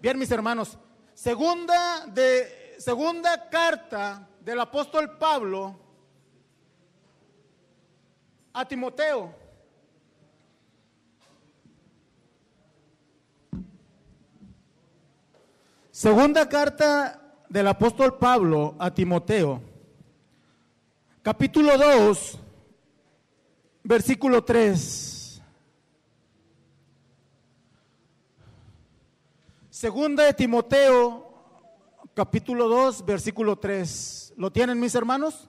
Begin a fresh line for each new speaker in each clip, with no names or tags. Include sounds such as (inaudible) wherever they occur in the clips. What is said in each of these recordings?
Bien, mis hermanos, segunda de segunda carta del apóstol Pablo a Timoteo. Segunda carta del apóstol Pablo a Timoteo. Capítulo 2, versículo 3. Segunda de Timoteo, capítulo 2, versículo 3. ¿Lo tienen mis hermanos?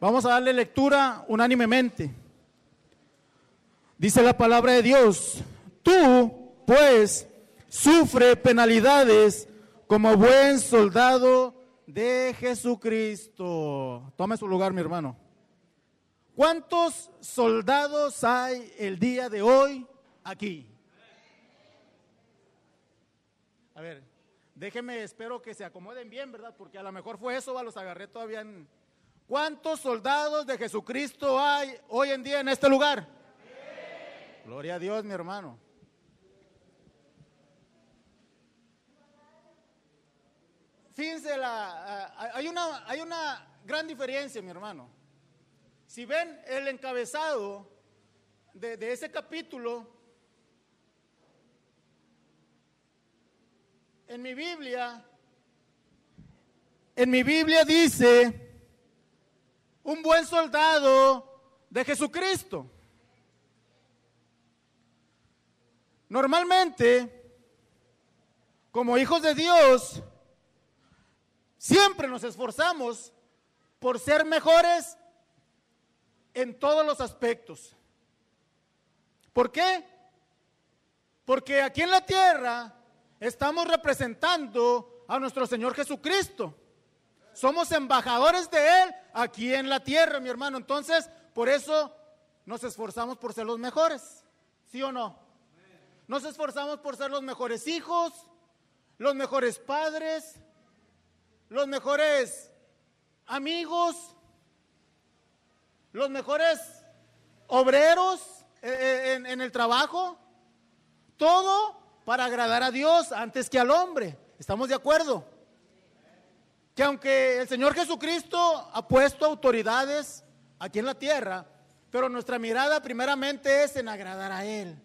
Vamos a darle lectura unánimemente. Dice la palabra de Dios, tú pues sufre penalidades como buen soldado de Jesucristo. Tome su lugar, mi hermano. ¿Cuántos soldados hay el día de hoy aquí? A ver, déjenme, espero que se acomoden bien, ¿verdad? Porque a lo mejor fue eso, los agarré todavía. ¿Cuántos soldados de Jesucristo hay hoy en día en este lugar? Gloria a Dios, mi hermano. Fíjense, la, hay, una, hay una gran diferencia, mi hermano. Si ven el encabezado de ese capítulo, en mi Biblia, en mi Biblia dice, un buen soldado de Jesucristo. Normalmente, como hijos de Dios, siempre nos esforzamos por ser mejores en todos los aspectos. ¿Por qué? Porque aquí en la tierra estamos representando a nuestro Señor Jesucristo. Somos embajadores de Él aquí en la tierra, mi hermano. Entonces, por eso nos esforzamos por ser los mejores. ¿Sí o no? Nos esforzamos por ser los mejores hijos, los mejores padres, los mejores amigos, los mejores obreros eh, eh, en, el trabajo. Todo para agradar a Dios antes que al hombre. ¿Estamos de acuerdo? Que aunque el Señor Jesucristo ha puesto autoridades aquí en la tierra, pero nuestra mirada primeramente es en agradar a Él.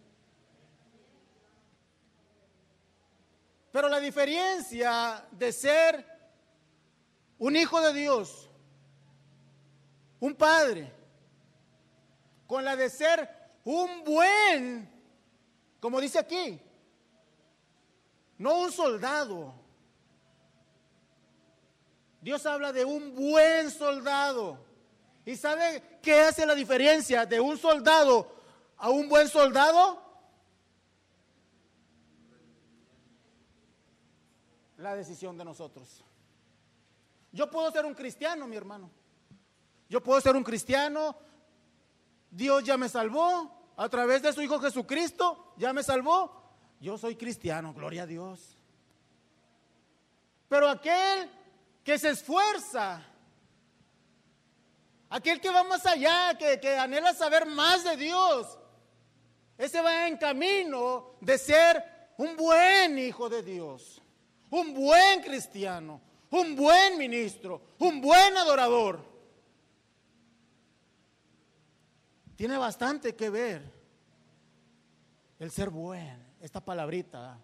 Pero la diferencia de ser un hijo de Dios, un padre, con la de ser un buen, como dice aquí, no un soldado. Dios habla de un buen soldado. ¿Y sabe qué hace la diferencia de un soldado a un buen soldado? La decisión de nosotros. Yo puedo ser un cristiano, mi hermano. Yo puedo ser un cristiano. Dios ya me salvó. A través de su Hijo Jesucristo ya me salvó. Yo soy cristiano, gloria a Dios. Pero aquel que se esfuerza, aquel que va más allá, que, anhela saber más de Dios, ese va en camino de ser un buen hijo de Dios, un buen cristiano, un buen ministro, un buen adorador. Tiene bastante que ver el ser bueno esta palabrita.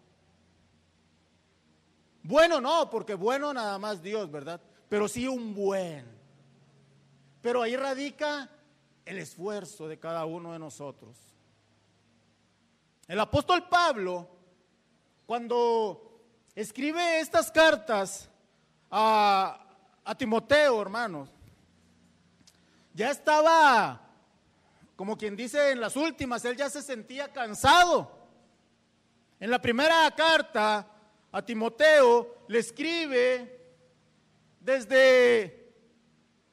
Bueno no, porque bueno nada más Dios, ¿verdad? Pero sí un buen. Pero ahí radica el esfuerzo de cada uno de nosotros. El apóstol Pablo, cuando escribe estas cartas a, a Timoteo, hermanos, ya estaba, como quien dice en las últimas, él ya se sentía cansado en la primera carta a Timoteo le escribe desde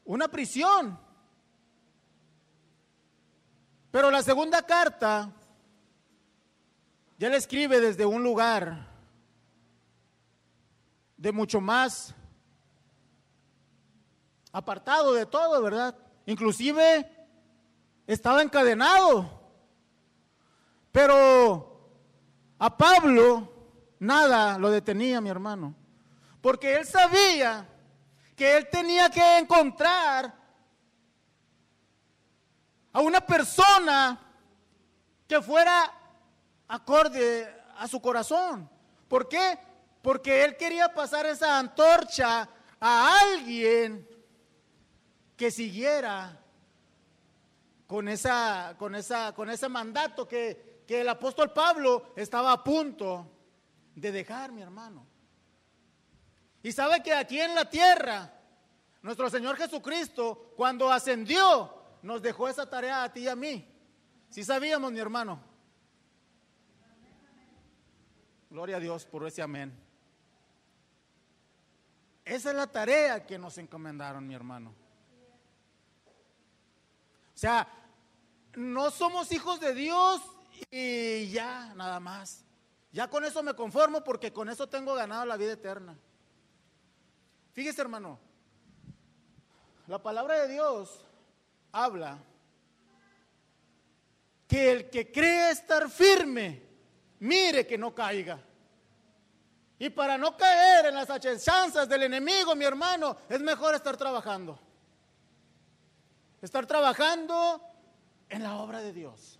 una prisión. Pero la segunda carta ya le escribe desde un lugar de mucho más apartado de todo, ¿verdad? Inclusive estaba encadenado. Pero a Pablo nada lo detenía, mi hermano. Porque él sabía que él tenía que encontrar a una persona que fuera acorde a su corazón. ¿Por qué? Porque él quería pasar esa antorcha a alguien que siguiera con, esa, con, esa, con ese mandato que, que el apóstol Pablo estaba a punto de dejar, mi hermano. Y sabe que aquí en la tierra, nuestro Señor Jesucristo, cuando ascendió, nos dejó esa tarea a ti y a mí. Si sabíamos, mi hermano. Gloria a Dios por ese amén. Esa es la tarea que nos encomendaron, mi hermano. O sea, no somos hijos de Dios y ya, nada más. Ya con eso me conformo porque con eso tengo ganado la vida eterna. Fíjese, hermano, la palabra de Dios habla que el que cree estar firme, mire que no caiga. Y para no caer en las acechanzas del enemigo, mi hermano, es mejor estar trabajando. Estar trabajando en la obra de Dios.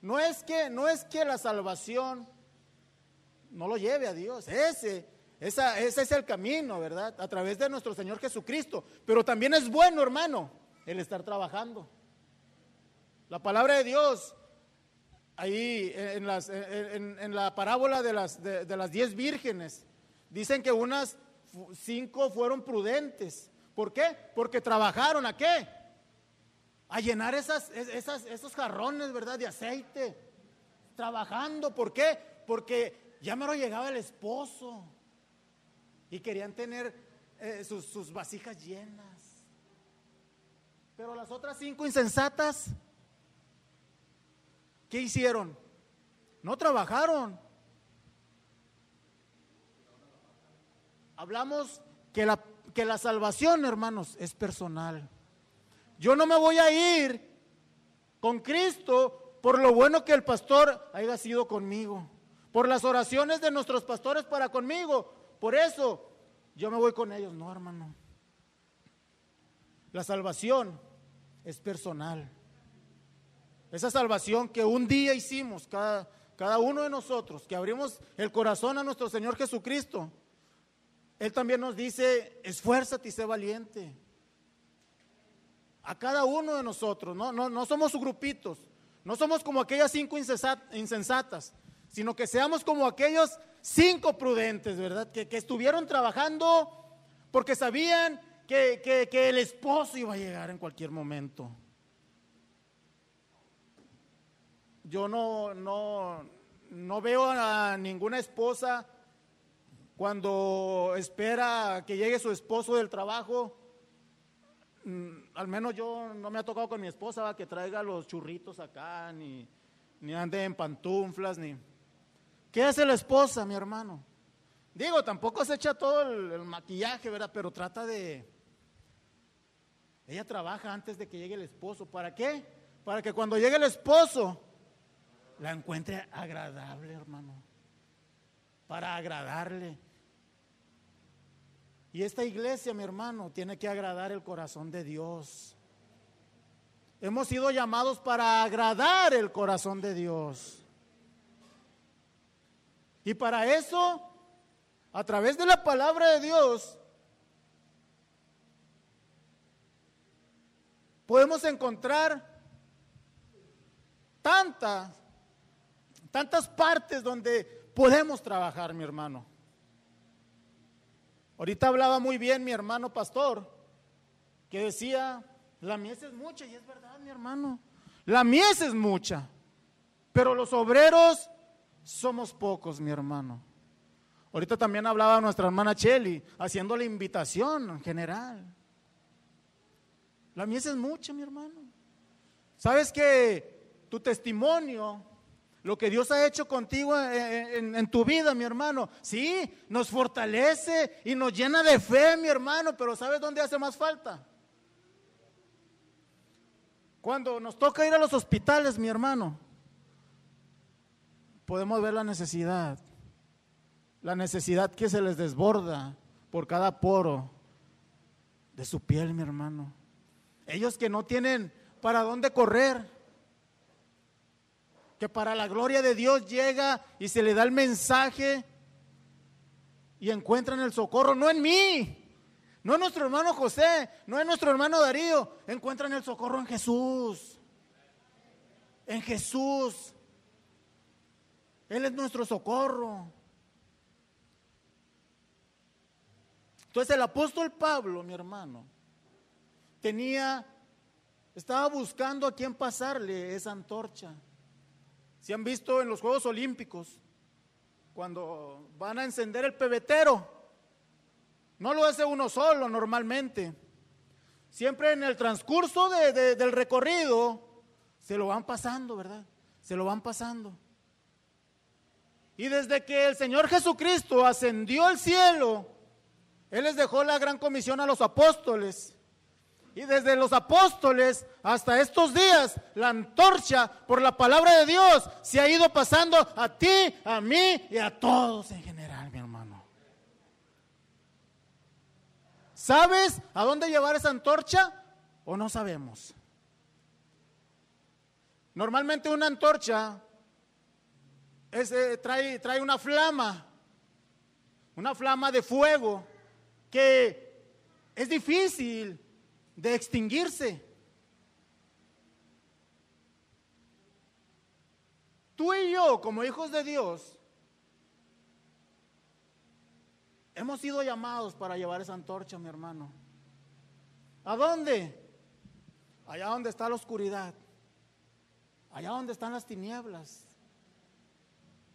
No es que, no es que la salvación no lo lleve a Dios. Ese, ese es el camino, ¿verdad? A través de nuestro Señor Jesucristo. Pero también es bueno, hermano, el estar trabajando. La palabra de Dios, ahí en, en, la parábola de las, de, las diez vírgenes, dicen que unas cinco fueron prudentes. ¿Por qué? Porque trabajaron a qué? A llenar esas, esos jarrones, ¿verdad? De aceite. Trabajando. ¿Por qué? Porque ya me lo llegaba el esposo y querían tener eh, sus, vasijas llenas. Pero las otras cinco insensatas, ¿qué hicieron? No trabajaron. Hablamos que la, que la salvación, hermanos, es personal. Yo no me voy a ir con Cristo por lo bueno que el pastor haya sido conmigo, por las oraciones de nuestros pastores para conmigo, por eso yo me voy con ellos. No, hermano. La salvación es personal. Esa salvación que un día hicimos, cada, cada uno de nosotros, que abrimos el corazón a nuestro Señor Jesucristo, Él también nos dice, esfuérzate y sé valiente. A cada uno de nosotros, no, no, no somos grupitos, no somos como aquellas cinco insensatas, sino que seamos como aquellos cinco prudentes, ¿verdad? Que, estuvieron trabajando porque sabían que, que, el esposo iba a llegar en cualquier momento. Yo no, no, no veo a ninguna esposa cuando espera que llegue su esposo del trabajo. Mm, al menos yo no me ha tocado con mi esposa que traiga los churritos acá, ni, ni ande en pantuflas, ni, ¿Qué hace la esposa, mi hermano? Digo, tampoco se echa todo el, maquillaje, ¿verdad? Pero trata de... Ella trabaja antes de que llegue el esposo. ¿Para qué? Para que cuando llegue el esposo la encuentre agradable, hermano. Para agradarle. Y esta iglesia, mi hermano, tiene que agradar el corazón de Dios. Hemos sido llamados para agradar el corazón de Dios. Y para eso, a través de la palabra de Dios, podemos encontrar tantas, tantas partes donde podemos trabajar, mi hermano. Ahorita hablaba muy bien mi hermano pastor, que decía, la mies es mucha, y es verdad, mi hermano, la mies es mucha, pero los obreros somos pocos, mi hermano. Ahorita también hablaba nuestra hermana Cheli, haciendo la invitación en general. La mies es mucha, mi hermano. ¿Sabes que tu testimonio, lo que Dios ha hecho contigo en, en, tu vida, mi hermano, sí, nos fortalece y nos llena de fe, mi hermano, pero ¿sabes dónde hace más falta? Cuando nos toca ir a los hospitales, mi hermano podemos ver la necesidad, la necesidad que se les desborda por cada poro de su piel, mi hermano. Ellos que no tienen para dónde correr, que para la gloria de Dios llega y se le da el mensaje y encuentran el socorro, no en mí, no en nuestro hermano José, no en nuestro hermano Darío, encuentran el socorro en Jesús, en Jesús. Él es nuestro socorro. Entonces el apóstol Pablo, mi hermano, tenía, estaba buscando a quién pasarle esa antorcha. Si han visto en los Juegos Olímpicos, cuando van a encender el pebetero, no lo hace uno solo normalmente. Siempre en el transcurso del recorrido se lo van pasando, ¿verdad? Se lo van pasando. Y desde que el Señor Jesucristo ascendió al cielo, Él les dejó la gran comisión a los apóstoles. Y desde los apóstoles hasta estos días, la antorcha por la palabra de Dios se ha ido pasando a ti, a mí y a todos en general, mi hermano. ¿Sabes a dónde llevar esa antorcha o no sabemos? Normalmente una antorcha eh, trae, trae una flama, una flama de fuego que es difícil de extinguirse. Tú y yo, como hijos de Dios, hemos sido llamados para llevar esa antorcha, mi hermano. ¿A dónde? Allá donde está la oscuridad, allá donde están las tinieblas,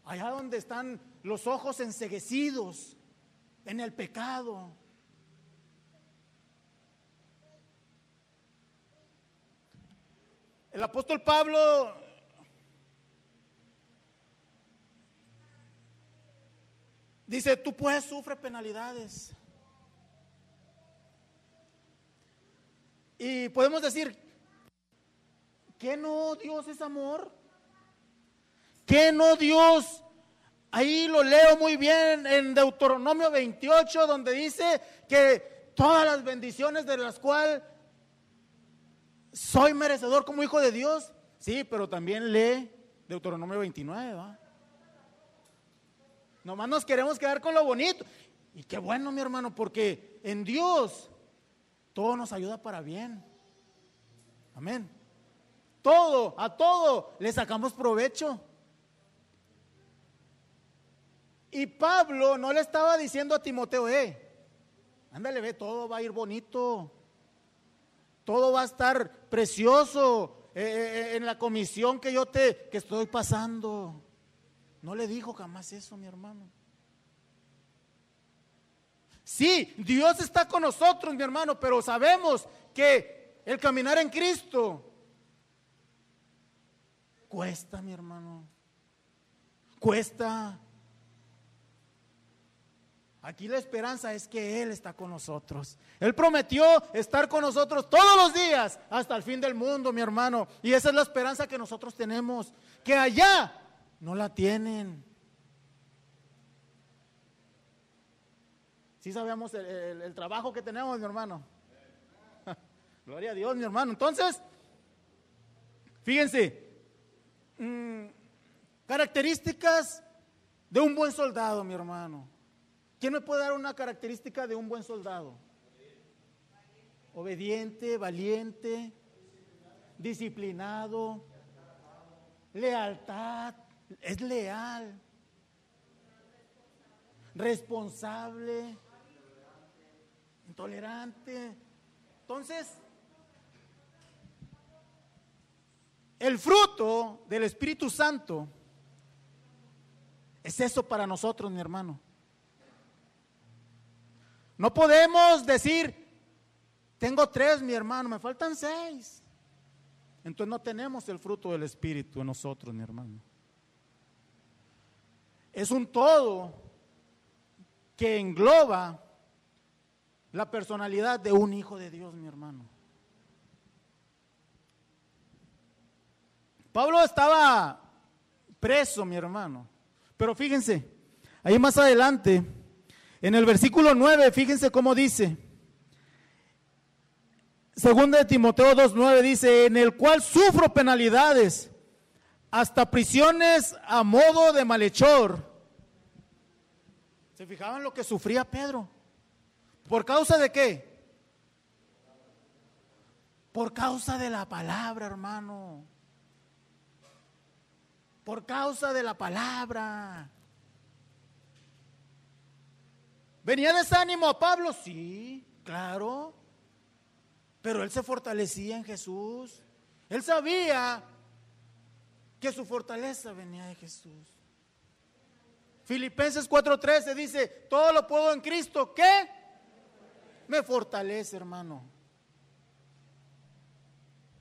allá donde están los ojos enseguecidos en el pecado. El apóstol Pablo dice, tú puedes sufrir penalidades. Y podemos decir, ¿qué no Dios es amor? que no Dios? Ahí lo leo muy bien en Deuteronomio 28, donde dice que todas las bendiciones de las cuales soy merecedor como hijo de Dios. Sí, pero también lee Deuteronomio 29, ¿va? Nomás nos queremos quedar con lo bonito. Y qué bueno, mi hermano, porque en Dios todo nos ayuda para bien. Amén. Todo, a todo le sacamos provecho. Y Pablo no le estaba diciendo a Timoteo, eh, ándale, ve, todo va a ir bonito, todo va a estar precioso eh, eh, eh, en la comisión que yo te, que estoy pasando. No le dijo jamás eso, mi hermano. Sí, Dios está con nosotros, mi hermano, pero sabemos que el caminar en Cristo cuesta, mi hermano. Cuesta. Aquí la esperanza es que Él está con nosotros. Él prometió estar con nosotros todos los días hasta el fin del mundo, mi hermano. Y esa es la esperanza que nosotros tenemos. Que allá no la tienen. Sí sabemos el, trabajo que tenemos, mi hermano. (laughs) Gloria a Dios, mi hermano. Entonces, fíjense, mm, características de un buen soldado, mi hermano. ¿Quién me puede dar una característica de un buen soldado? Obediente, valiente, disciplinado, lealtad, es leal, responsable, intolerante. Entonces, el fruto del Espíritu Santo es eso para nosotros, mi hermano. No podemos decir, tengo tres, mi hermano, me faltan seis. Entonces no tenemos el fruto del Espíritu en nosotros, mi hermano. Es un todo que engloba la personalidad de un hijo de Dios, mi hermano. Pablo estaba preso, mi hermano. Pero fíjense, ahí más adelante, en el versículo 9, fíjense cómo dice. Segunda de Timoteo 2.9 dice, en el cual sufro penalidades, hasta prisiones a modo de malhechor. ¿Se fijaban lo que sufría Pedro? ¿Por causa de qué? Por causa de la palabra, hermano. Por causa de la palabra. ¿Venía desánimo a Pablo? Sí, claro. Pero él se fortalecía en Jesús. Él sabía que su fortaleza venía de Jesús. Filipenses 4:13 dice, todo lo puedo en Cristo, ¿qué? Me fortalece, hermano.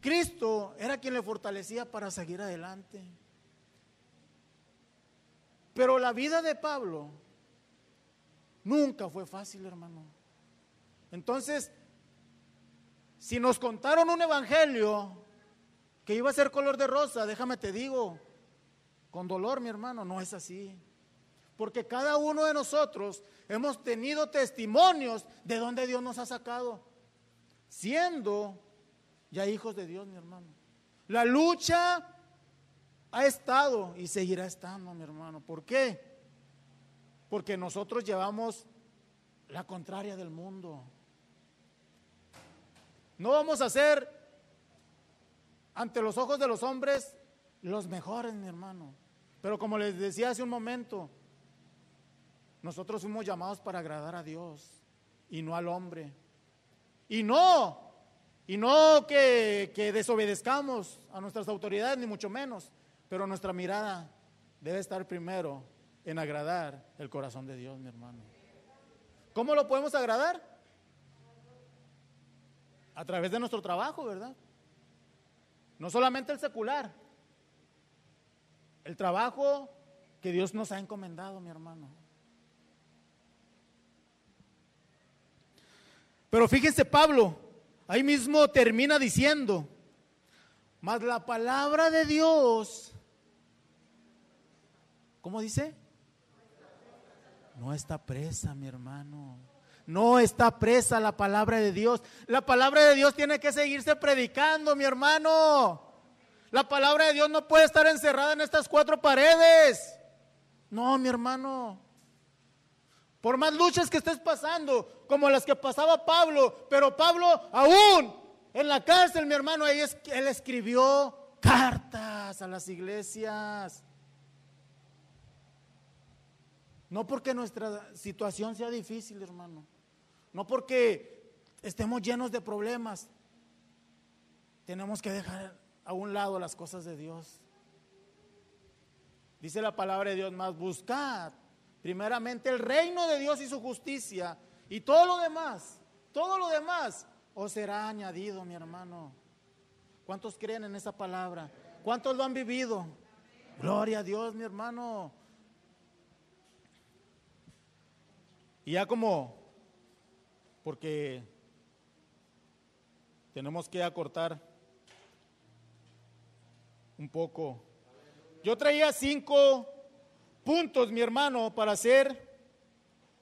Cristo era quien le fortalecía para seguir adelante. Pero la vida de Pablo nunca fue fácil, hermano. Entonces, si nos contaron un evangelio que iba a ser color de rosa, déjame te digo, con dolor, mi hermano, no es así. Porque cada uno de nosotros hemos tenido testimonios de donde Dios nos ha sacado, siendo ya hijos de Dios, mi hermano. La lucha ha estado y seguirá estando, mi hermano. ¿Por qué? Porque nosotros llevamos la contraria del mundo. No vamos a ser ante los ojos de los hombres los mejores, mi hermano. Pero como les decía hace un momento, nosotros fuimos llamados para agradar a Dios y no al hombre. Y no, y no que, que desobedezcamos a nuestras autoridades, ni mucho menos, pero nuestra mirada debe estar primero en agradar el corazón de Dios, mi hermano. ¿Cómo lo podemos agradar? A través de nuestro trabajo, ¿verdad? No solamente el secular, el trabajo que Dios nos ha encomendado, mi hermano. Pero fíjense Pablo, ahí mismo termina diciendo, mas la palabra de Dios, ¿cómo dice? No está presa, mi hermano. No está presa la palabra de Dios. La palabra de Dios tiene que seguirse predicando, mi hermano. La palabra de Dios no puede estar encerrada en estas cuatro paredes. No, mi hermano. Por más luchas que estés pasando, como las que pasaba Pablo, pero Pablo aún en la cárcel, mi hermano, ahí es, él escribió cartas a las iglesias. No porque nuestra situación sea difícil, hermano. No porque estemos llenos de problemas. Tenemos que dejar a un lado las cosas de Dios. Dice la palabra de Dios más, buscad primeramente el reino de Dios y su justicia, y todo lo demás, todo lo demás os será añadido, mi hermano. ¿Cuántos creen en esa palabra? ¿Cuántos lo han vivido? Gloria a Dios, mi hermano. Y ya como, porque tenemos que acortar un poco. Yo traía cinco puntos, mi hermano, para ser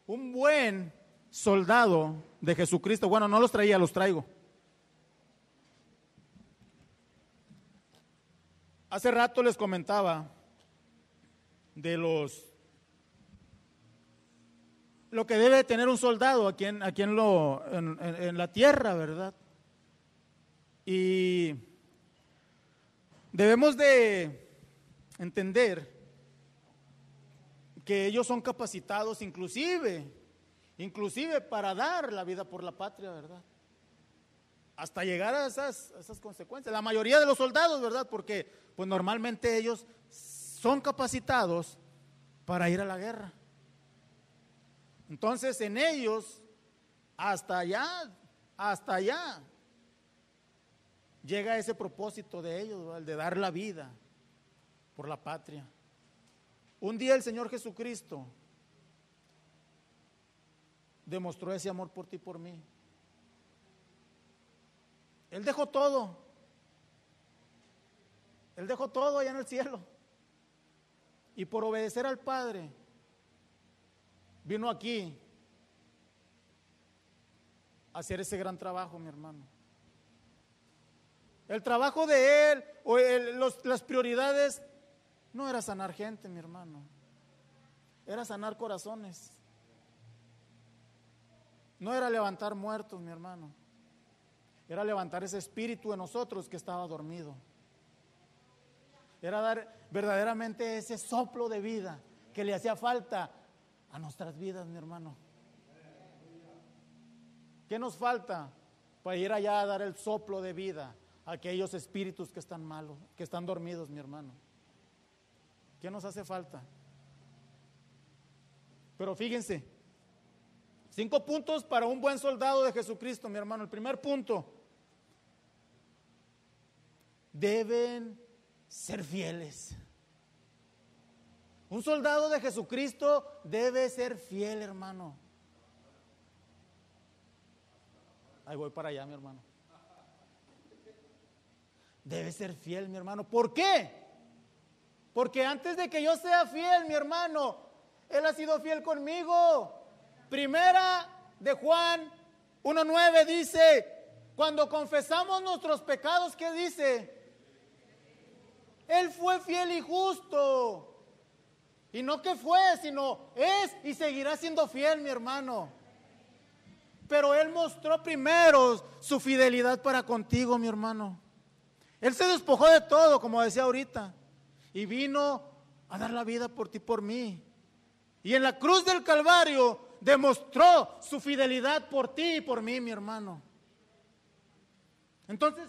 un buen soldado de Jesucristo. Bueno, no los traía, los traigo. Hace rato les comentaba de los lo que debe tener un soldado aquí en, aquí en, lo, en la tierra, ¿verdad? Y debemos de entender que ellos son capacitados inclusive, inclusive para dar la vida por la patria, ¿verdad? Hasta llegar a esas, esas consecuencias. La mayoría de los soldados, ¿verdad? Porque pues normalmente ellos son capacitados para ir a la guerra. Entonces en ellos, hasta allá, hasta allá, llega ese propósito de ellos, el de dar la vida por la patria. Un día el Señor Jesucristo demostró ese amor por ti y por mí. Él dejó todo. Él dejó todo allá en el cielo. y por obedecer al Padre, vino aquí a hacer ese gran trabajo, mi hermano. El trabajo de Él o las prioridades no era sanar gente, mi hermano. Era sanar corazones. No era levantar muertos, mi hermano. Era levantar ese espíritu en nosotros que estaba dormido. Era dar verdaderamente ese soplo de vida que le hacía falta a nuestras vidas, mi hermano. ¿Qué nos falta para ir allá a dar el soplo de vida a aquellos espíritus que están malos, que están dormidos, mi hermano? ¿Qué nos hace falta? Pero fíjense, cinco puntos para un buen soldado de Jesucristo, mi hermano. El primer punto, deben ser fieles. Un soldado de Jesucristo debe ser fiel, hermano. Ahí voy para allá, mi hermano. Debe ser fiel, mi hermano. ¿Por qué? Porque antes de que yo sea fiel, mi hermano, Él ha sido fiel conmigo. Primera de Juan 1.9 dice, cuando confesamos nuestros pecados, ¿qué dice? Él fue fiel y justo y no que fue, sino es y seguirá siendo fiel, mi hermano. Pero Él mostró primero su fidelidad para contigo, mi hermano. Él se despojó de todo, como decía ahorita, y vino a dar la vida por ti, por mí. Y en la cruz del Calvario demostró su fidelidad por ti y por mí, mi hermano. Entonces,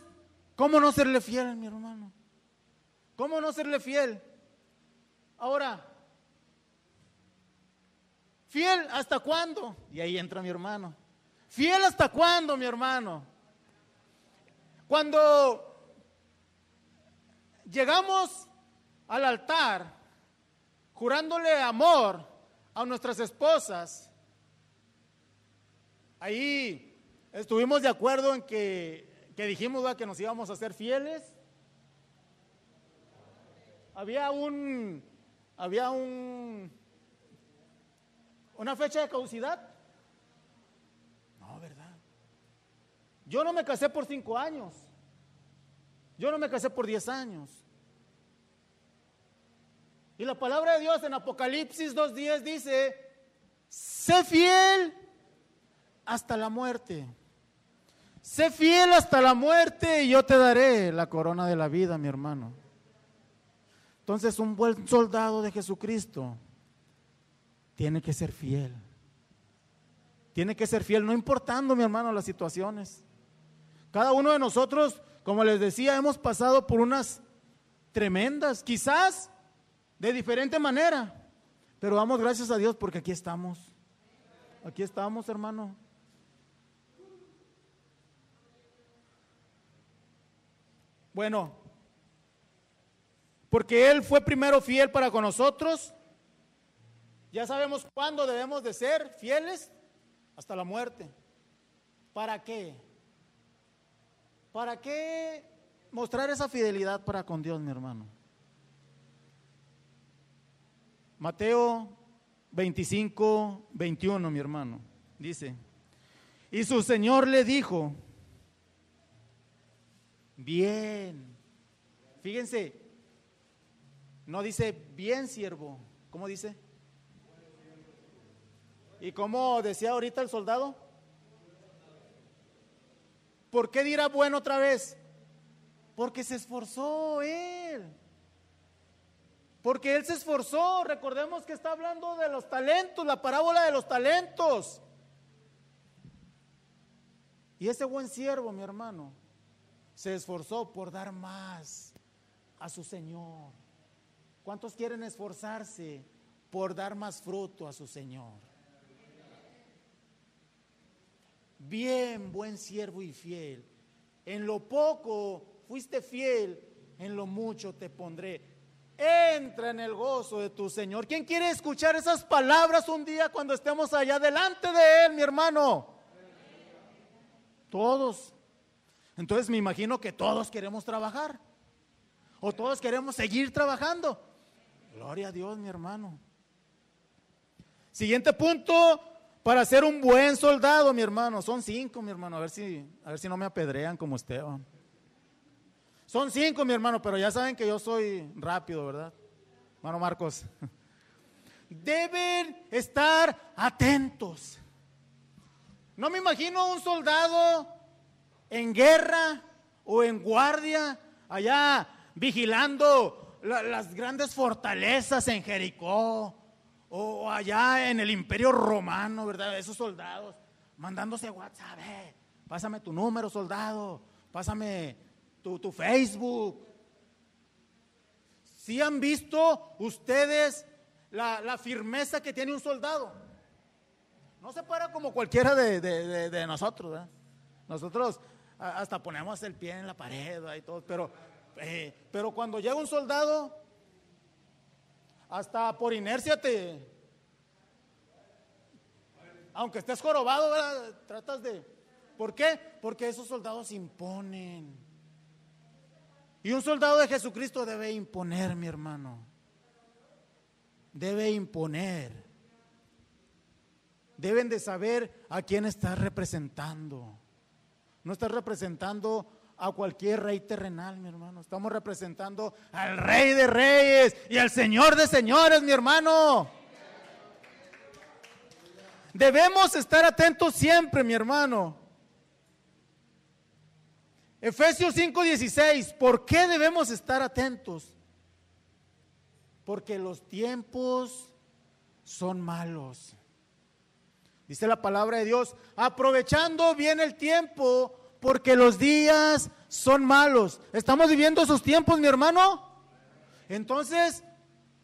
¿cómo no serle fiel, mi hermano? ¿Cómo no serle fiel? Ahora, ¿Fiel hasta cuándo? Y ahí entra mi hermano. ¿Fiel hasta cuándo, mi hermano? Cuando llegamos al altar jurándole amor a nuestras esposas, ahí estuvimos de acuerdo en que, que dijimos que nos íbamos a ser fieles. Había un, había un ¿Una fecha de caducidad? No, ¿verdad? Yo no me casé por cinco años. Yo no me casé por diez años. Y la palabra de Dios en Apocalipsis 2.10 dice, sé fiel hasta la muerte. Sé fiel hasta la muerte y yo te daré la corona de la vida, mi hermano. Entonces un buen soldado de Jesucristo tiene que ser fiel. Tiene que ser fiel, no importando, mi hermano, las situaciones. Cada uno de nosotros, como les decía, hemos pasado por unas tremendas, quizás de diferente manera, pero damos gracias a Dios porque aquí estamos. Aquí estamos, hermano. Bueno, porque Él fue primero fiel para con nosotros, ya sabemos cuándo debemos de ser fieles hasta la muerte. ¿Para qué? ¿Para qué mostrar esa fidelidad para con Dios, mi hermano? Mateo 25, 21, mi hermano, dice, y su Señor le dijo, bien, fíjense, no dice bien siervo, ¿cómo dice? ¿Y como decía ahorita el soldado? ¿Por qué dirá bueno otra vez? Porque se esforzó él. Porque él se esforzó. Recordemos que está hablando de los talentos, la parábola de los talentos. Y ese buen siervo, mi hermano, se esforzó por dar más a su Señor. ¿Cuántos quieren esforzarse por dar más fruto a su Señor? Bien, buen siervo y fiel. En lo poco fuiste fiel, en lo mucho te pondré. Entra en el gozo de tu Señor. ¿Quién quiere escuchar esas palabras un día cuando estemos allá delante de Él, mi hermano? Todos. Entonces me imagino que todos queremos trabajar. O todos queremos seguir trabajando. Gloria a Dios, mi hermano. Siguiente punto, para ser un buen soldado, mi hermano. Son cinco, mi hermano. A ver si, a ver si no me apedrean como Esteban. Son cinco, mi hermano, pero ya saben que yo soy rápido, ¿verdad? Hermano Marcos. (laughs) Deben estar atentos. No me imagino un soldado en guerra o en guardia allá vigilando las grandes fortalezas en Jericó o allá en el imperio romano, ¿verdad? Esos soldados mandándose WhatsApp, eh, pásame tu número, soldado, pásame tu, tu Facebook. Si han visto ustedes la, firmeza que tiene un soldado? No se para como cualquiera de, nosotros, ¿verdad? Nosotros hasta ponemos el pie en la pared y todo, pero, eh, pero cuando llega un soldado, hasta por inercia te, aunque estés jorobado, tratas de... ¿Por qué? Porque esos soldados imponen. Y un soldado de Jesucristo debe imponer, mi hermano. Debe imponer. Deben de saber a quién estás representando. No estás representando a cualquier rey terrenal, mi hermano. Estamos representando al rey de reyes y al señor de señores, mi hermano. Debemos estar atentos siempre, mi hermano. Efesios 5:16, ¿por qué debemos estar atentos? Porque los tiempos son malos. Dice la palabra de Dios, aprovechando bien el tiempo, porque los días son malos. ¿Estamos viviendo esos tiempos, mi hermano? Entonces,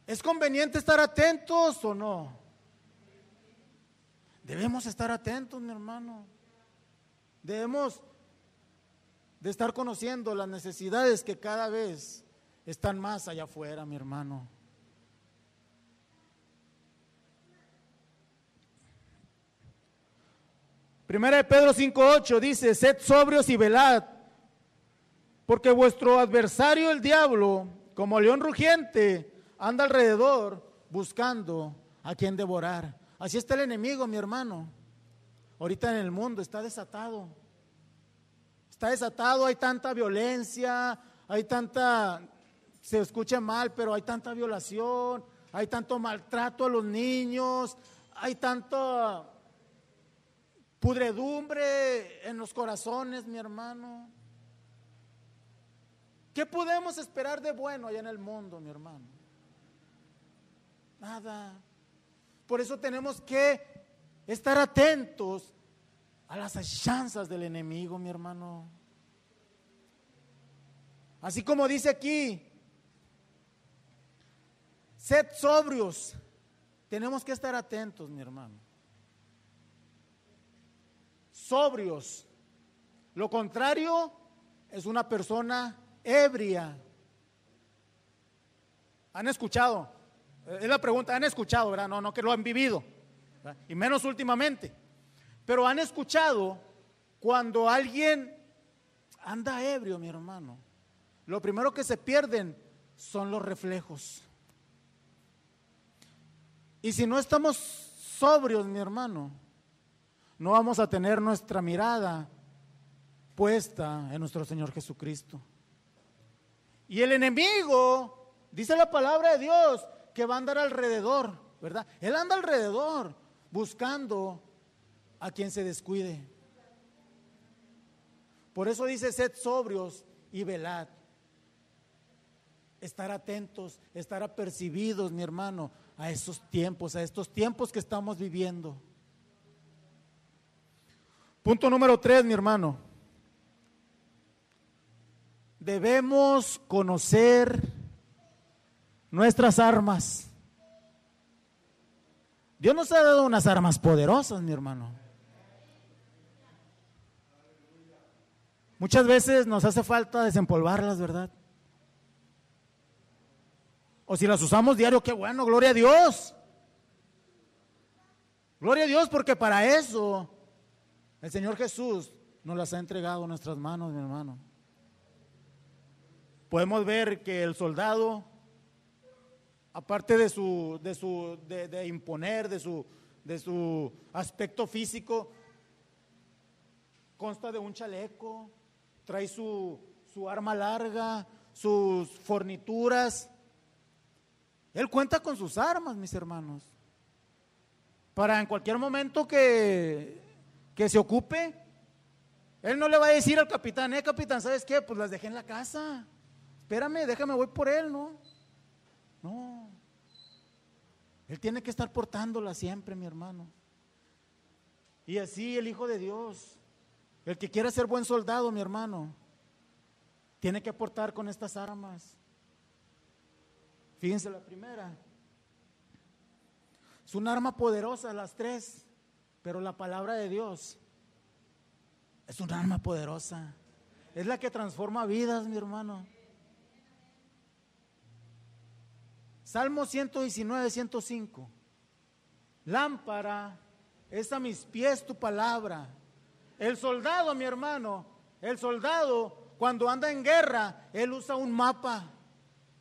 ¿es conveniente estar atentos o no? Debemos estar atentos, mi hermano. Debemos de estar conociendo las necesidades que cada vez están más allá afuera, mi hermano. Primera de Pedro 5.8 dice, sed sobrios y velad, porque vuestro adversario el diablo, como león rugiente, anda alrededor buscando a quien devorar. Así está el enemigo, mi hermano. Ahorita en el mundo está desatado. Está desatado, hay tanta violencia, hay tanta, se escucha mal, pero hay tanta violación, hay tanto maltrato a los niños, hay tanta pudredumbre en los corazones, mi hermano. ¿Qué podemos esperar de bueno allá en el mundo, mi hermano? Nada. Por eso tenemos que estar atentos a las chanzas del enemigo, mi hermano. Así como dice aquí, sed sobrios. Tenemos que estar atentos, mi hermano. Sobrios. Lo contrario es una persona ebria. ¿Han escuchado? Es la pregunta, han escuchado, ¿verdad? No, no que lo han vivido, y menos últimamente. Pero han escuchado cuando alguien anda ebrio, mi hermano. Lo primero que se pierden son los reflejos. Y si no estamos sobrios, mi hermano, no vamos a tener nuestra mirada puesta en nuestro Señor Jesucristo. Y el enemigo, dice la palabra de Dios, que va a andar alrededor, ¿verdad? Él anda alrededor buscando a quien se descuide. Por eso dice, sed sobrios y velad. Estar atentos, estar apercibidos, mi hermano, a esos tiempos, a estos tiempos que estamos viviendo. Punto número tres, mi hermano. Debemos conocer nuestras armas. Dios nos ha dado unas armas poderosas, mi hermano. Muchas veces nos hace falta desempolvarlas, ¿verdad? O si las usamos diario, qué bueno, gloria a Dios. Gloria a Dios porque para eso el Señor Jesús nos las ha entregado en nuestras manos, mi hermano. Podemos ver que el soldado aparte de su, de su, de, imponer, de su, de su aspecto físico, consta de un chaleco, trae su, su arma larga, sus fornituras. Él cuenta con sus armas, mis hermanos, para en cualquier momento que, que se ocupe. Él no le va a decir al capitán, eh, capitán, ¿sabes qué? Pues las dejé en la casa. Espérame, déjame, voy por él, ¿no? No. Él tiene que estar portándola siempre, mi hermano. Y así el Hijo de Dios, el que quiera ser buen soldado, mi hermano, tiene que aportar con estas armas. Fíjense la primera. Es un arma poderosa, las tres, pero la palabra de Dios es un arma poderosa. Es la que transforma vidas, mi hermano. Salmo 119, 105. Lámpara es a mis pies tu palabra. El soldado, mi hermano, el soldado cuando anda en guerra, él usa un mapa.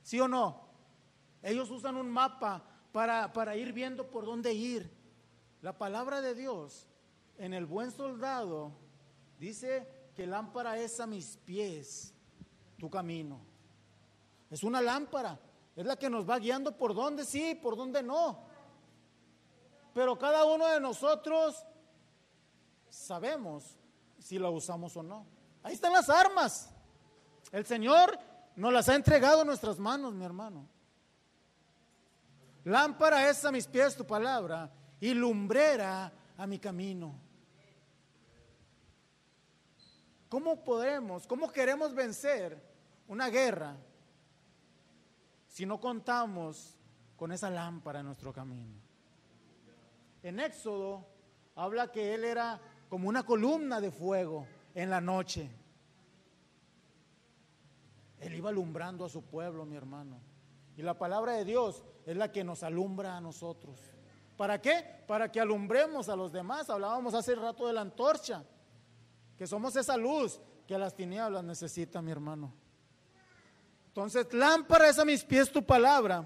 ¿Sí o no? Ellos usan un mapa para, para ir viendo por dónde ir. La palabra de Dios en el buen soldado dice que lámpara es a mis pies tu camino. Es una lámpara. Es la que nos va guiando por dónde sí, por dónde no. Pero cada uno de nosotros sabemos si la usamos o no. Ahí están las armas. El Señor nos las ha entregado en nuestras manos, mi hermano. Lámpara es a mis pies tu palabra y lumbrera a mi camino. ¿Cómo podemos, cómo queremos vencer una guerra si no contamos con esa lámpara en nuestro camino. En Éxodo habla que él era como una columna de fuego en la noche. Él iba alumbrando a su pueblo, mi hermano. Y la palabra de Dios es la que nos alumbra a nosotros. ¿Para qué? Para que alumbremos a los demás. Hablábamos hace rato de la antorcha, que somos esa luz que las tinieblas necesitan, mi hermano. Entonces, lámpara es a mis pies tu palabra.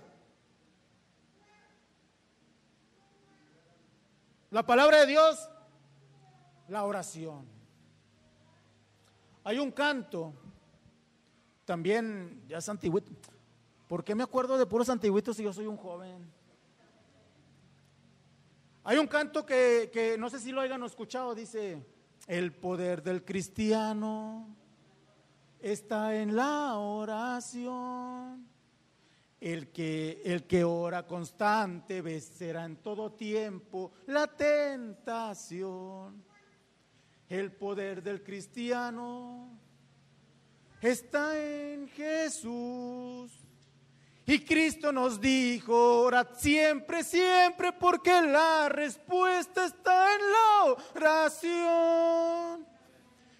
La palabra de Dios, la oración. Hay un canto, también ya es. ¿Por qué me acuerdo de puros antiguitos si yo soy un joven? Hay un canto que, que no sé si lo hayan escuchado, dice, el poder del cristiano está en la oración. El que, el que ora constante vencerá en todo tiempo la tentación. El poder del cristiano está en Jesús. Y Cristo nos dijo, orad siempre, siempre, porque la respuesta está en la oración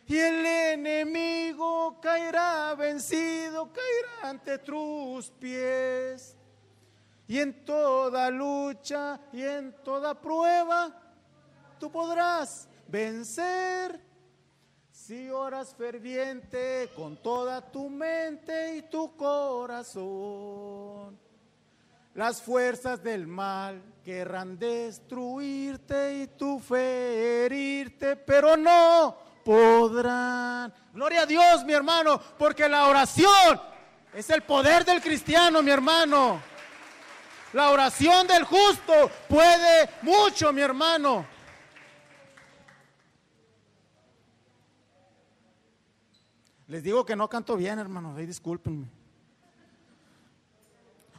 y el enemigo caerá vencido, caerá ante tus pies. Y en toda lucha y en toda prueba tú podrás vencer. Si oras ferviente con toda tu mente y tu corazón, las fuerzas del mal querrán destruirte y tu ferirte, pero no podrán. Gloria a Dios, mi hermano, porque la oración es el poder del cristiano, mi hermano. La oración del justo puede mucho, mi hermano. Les digo que no canto bien, hermano, ahí discúlpenme.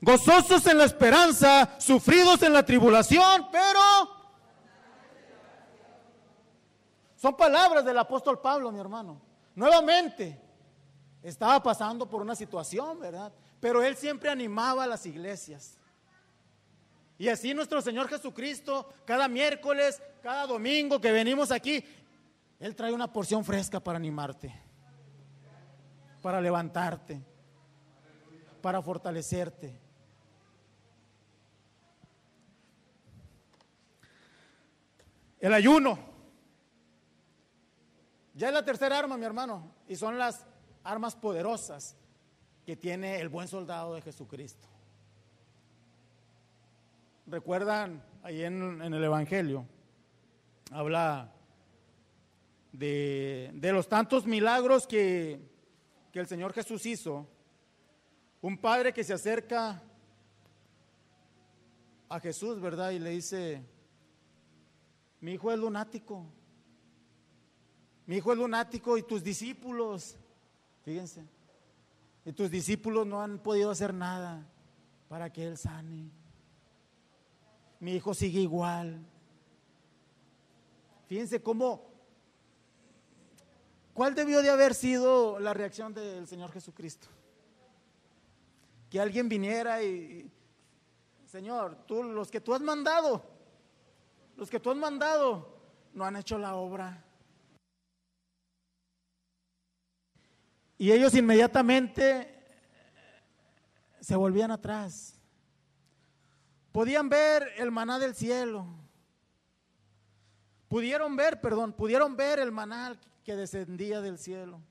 Gozosos en la esperanza, sufridos en la tribulación, pero son palabras del apóstol Pablo, mi hermano. Nuevamente, estaba pasando por una situación, ¿verdad? Pero él siempre animaba a las iglesias. Y así nuestro Señor Jesucristo, cada miércoles, cada domingo que venimos aquí, Él trae una porción fresca para animarte, para levantarte, para fortalecerte. El ayuno ya es la tercera arma, mi hermano, y son las armas poderosas que tiene el buen soldado de Jesucristo. recuerdan ahí en, el Evangelio, habla de, de los tantos milagros que, que el Señor Jesús hizo. Un padre que se acerca a Jesús, ¿verdad? Y le dice, mi hijo es lunático, mi hijo es lunático y tus discípulos, fíjense, y tus discípulos no han podido hacer nada para que él sane. Mi hijo sigue igual. Fíjense cómo, ¿cuál debió de haber sido la reacción del Señor Jesucristo? Que alguien viniera y, Señor, tú, los que tú has mandado, los que tú has mandado, no han hecho la obra. Y ellos inmediatamente se volvían atrás. Podían ver el maná del cielo. Pudieron ver, perdón, pudieron ver el maná que descendía del cielo.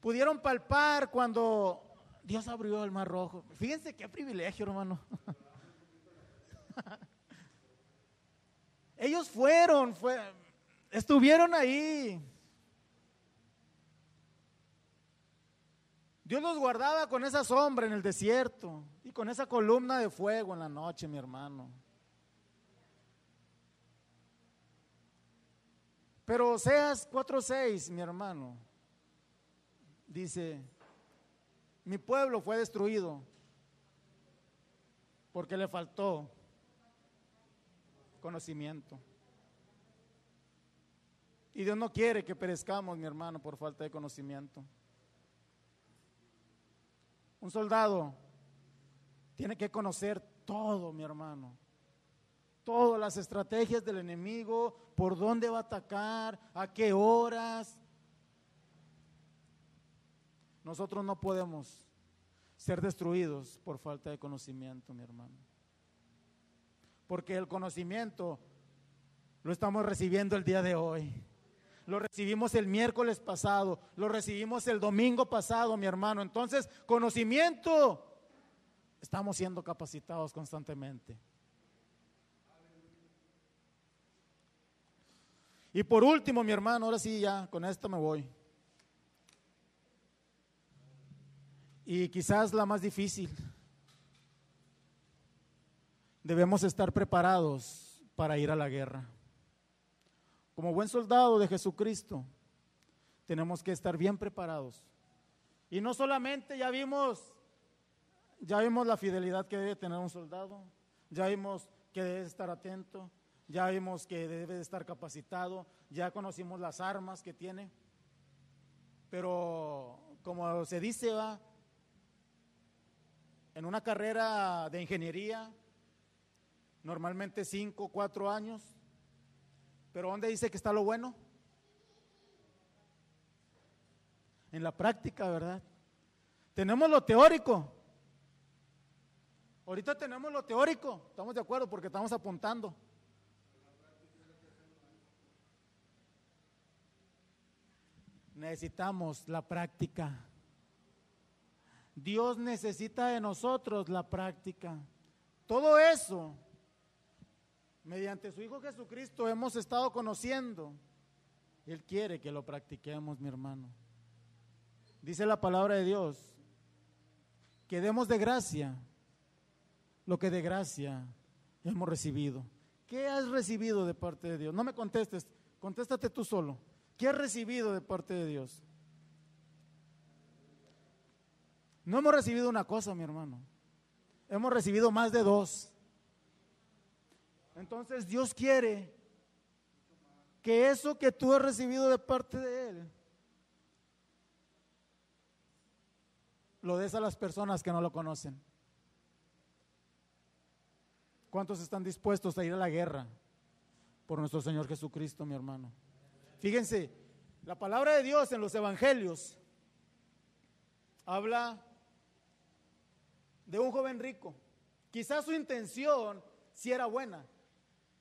Pudieron palpar cuando Dios abrió el mar rojo. Fíjense qué privilegio, hermano. (laughs) Ellos fueron, fue, estuvieron ahí. Dios los guardaba con esa sombra en el desierto y con esa columna de fuego en la noche, mi hermano. Pero Oseas 4:6, mi hermano, dice, mi pueblo fue destruido porque le faltó conocimiento. Y Dios no quiere que perezcamos, mi hermano, por falta de conocimiento. Un soldado tiene que conocer todo, mi hermano. Todas las estrategias del enemigo, por dónde va a atacar, a qué horas. Nosotros no podemos ser destruidos por falta de conocimiento, mi hermano. Porque el conocimiento lo estamos recibiendo el día de hoy lo recibimos el miércoles pasado, lo recibimos el domingo pasado, mi hermano. Entonces, conocimiento, estamos siendo capacitados constantemente. Y por último, mi hermano, ahora sí ya, con esto me voy. Y quizás la más difícil. Debemos estar preparados para ir a la guerra. Como buen soldado de Jesucristo, tenemos que estar bien preparados. Y no solamente ya vimos, ya vimos la fidelidad que debe tener un soldado, ya vimos que debe estar atento, ya vimos que debe estar capacitado, ya conocimos las armas que tiene. Pero como se dice, va, en una carrera de ingeniería, normalmente cinco, cuatro años, pero ¿dónde dice que está lo bueno? En la práctica, ¿verdad? Tenemos lo teórico. Ahorita tenemos lo teórico, estamos de acuerdo porque estamos apuntando. Necesitamos la práctica. Dios necesita de nosotros la práctica. Todo eso mediante su Hijo Jesucristo hemos estado conociendo. Él quiere que lo practiquemos, mi hermano. Dice la palabra de Dios, que demos de gracia lo que de gracia hemos recibido. ¿Qué has recibido de parte de Dios? No me contestes, contéstate tú solo. ¿Qué has recibido de parte de Dios? No hemos recibido una cosa, mi hermano. Hemos recibido más de dos. Entonces Dios quiere que eso que tú has recibido de parte de Él, lo des a las personas que no lo conocen. ¿Cuántos están dispuestos a ir a la guerra por nuestro Señor Jesucristo, mi hermano? Fíjense, la palabra de Dios en los evangelios habla de un joven rico. Quizás su intención si era buena,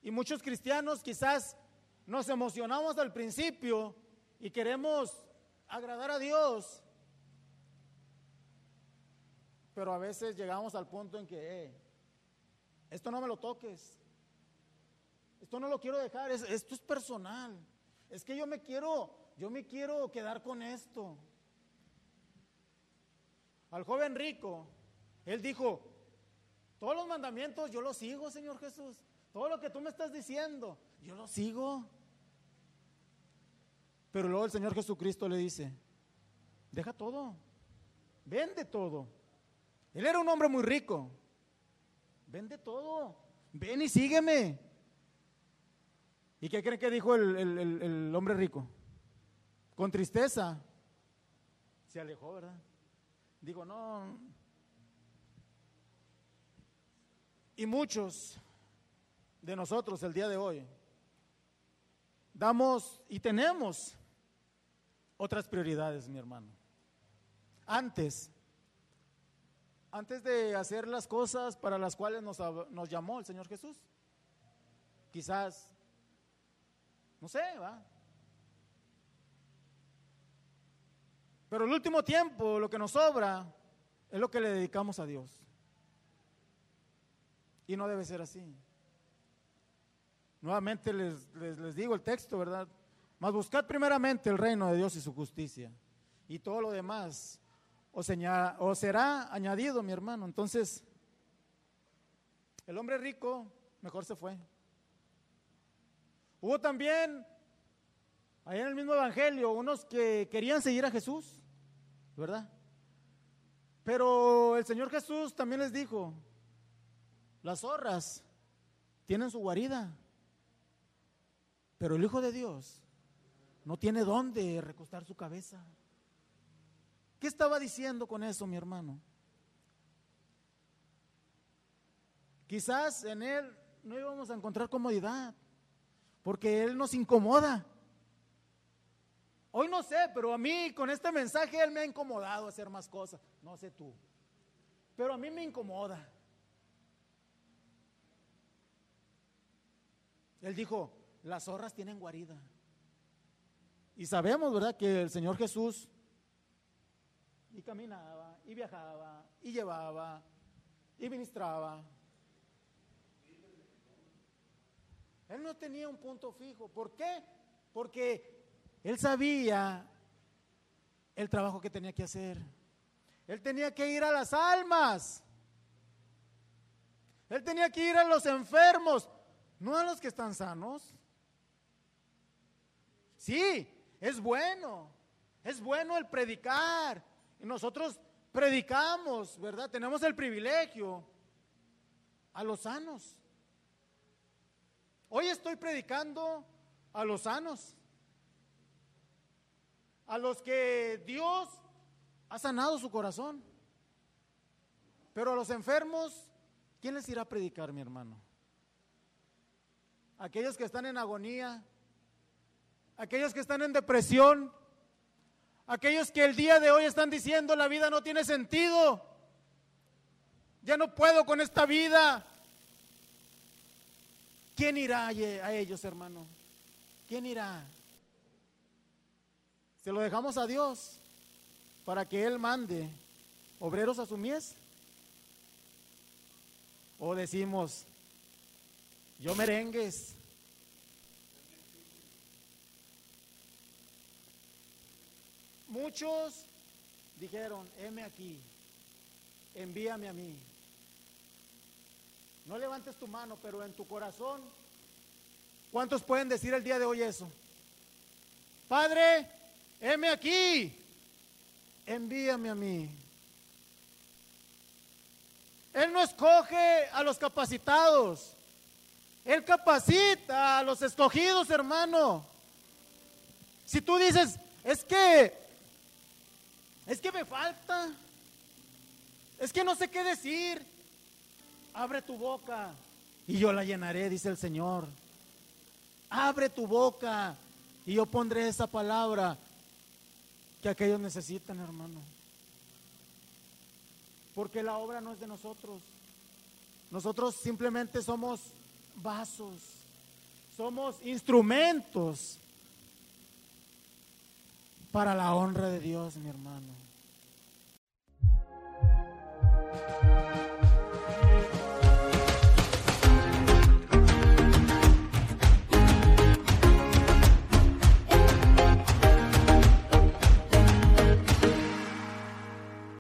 y muchos cristianos quizás nos emocionamos al principio y queremos agradar a Dios, pero a veces llegamos al punto en que, eh, esto no me lo toques. Esto no lo quiero dejar, esto es personal. Es que yo me quiero, yo me quiero quedar con esto. Al joven rico, él dijo, todos los mandamientos yo los sigo, Señor Jesús. Todo lo que tú me estás diciendo, yo lo sigo. Pero luego el Señor Jesucristo le dice, deja todo, vende todo. Él era un hombre muy rico. Vende todo, ven y sígueme. ¿Y qué creen que dijo el, hombre rico? Con tristeza. Se alejó, ¿verdad? Digo, no. Y muchos de nosotros el día de hoy damos y tenemos otras prioridades, mi hermano. Antes, antes de hacer las cosas para las cuales nos, nos llamó el Señor Jesús, quizás no sé, va. Pero el último tiempo, lo que nos sobra, es lo que le dedicamos a Dios. Y no debe ser así. Nuevamente les, les, digo el texto, ¿verdad? Mas buscad primeramente el reino de Dios y su justicia. Y todo lo demás os, os será añadido, mi hermano. Entonces, el hombre rico mejor se fue. Hubo también, ahí en el mismo Evangelio, unos que querían seguir a Jesús, ¿verdad? Pero el Señor Jesús también les dijo, las zorras tienen su guarida, pero el Hijo de Dios no tiene dónde recostar su cabeza. ¿Qué estaba diciendo con eso, mi hermano? Quizás en Él no íbamos a encontrar comodidad porque Él nos incomoda. Hoy no sé, pero a mí con este mensaje Él me ha incomodado hacer más cosas. No sé tú. Pero a mí me incomoda. Él dijo, las zorras tienen guarida. Y sabemos, ¿verdad?, que el Señor Jesús y caminaba, y viajaba, y llevaba, y ministraba, Él no tenía un punto fijo. ¿Por qué? Porque él sabía el trabajo que tenía que hacer. Él tenía que ir a las almas. Él tenía que ir a los enfermos, no a los que están sanos. Sí, es bueno. Es bueno el predicar. Y nosotros predicamos, ¿verdad? Tenemos el privilegio a los sanos. Hoy estoy predicando a los sanos, a los que Dios ha sanado su corazón. Pero a los enfermos, ¿quién les irá a predicar, mi hermano? Aquellos que están en agonía, aquellos que están en depresión, aquellos que el día de hoy están diciendo la vida no tiene sentido, ya no puedo con esta vida, ¿Quién irá a ellos, hermano? ¿Quién irá? ¿Se lo dejamos a Dios para que Él mande obreros a su mies? ¿O decimos, yo merengues? Muchos dijeron, heme aquí, envíame a mí. No levantes tu mano, pero en tu corazón, ¿cuántos pueden decir el día de hoy eso? Padre, heme aquí, envíame a mí. Él no escoge a los capacitados, Él capacita a los escogidos, hermano. Si tú dices, es que, es que me falta, es que no sé qué decir, abre tu boca y yo la llenaré, dice el Señor. Abre tu boca y yo pondré esa palabra que aquellos necesitan, hermano. Porque la obra no es de nosotros. Nosotros simplemente somos vasos, somos instrumentos para la honra de Dios, mi hermano.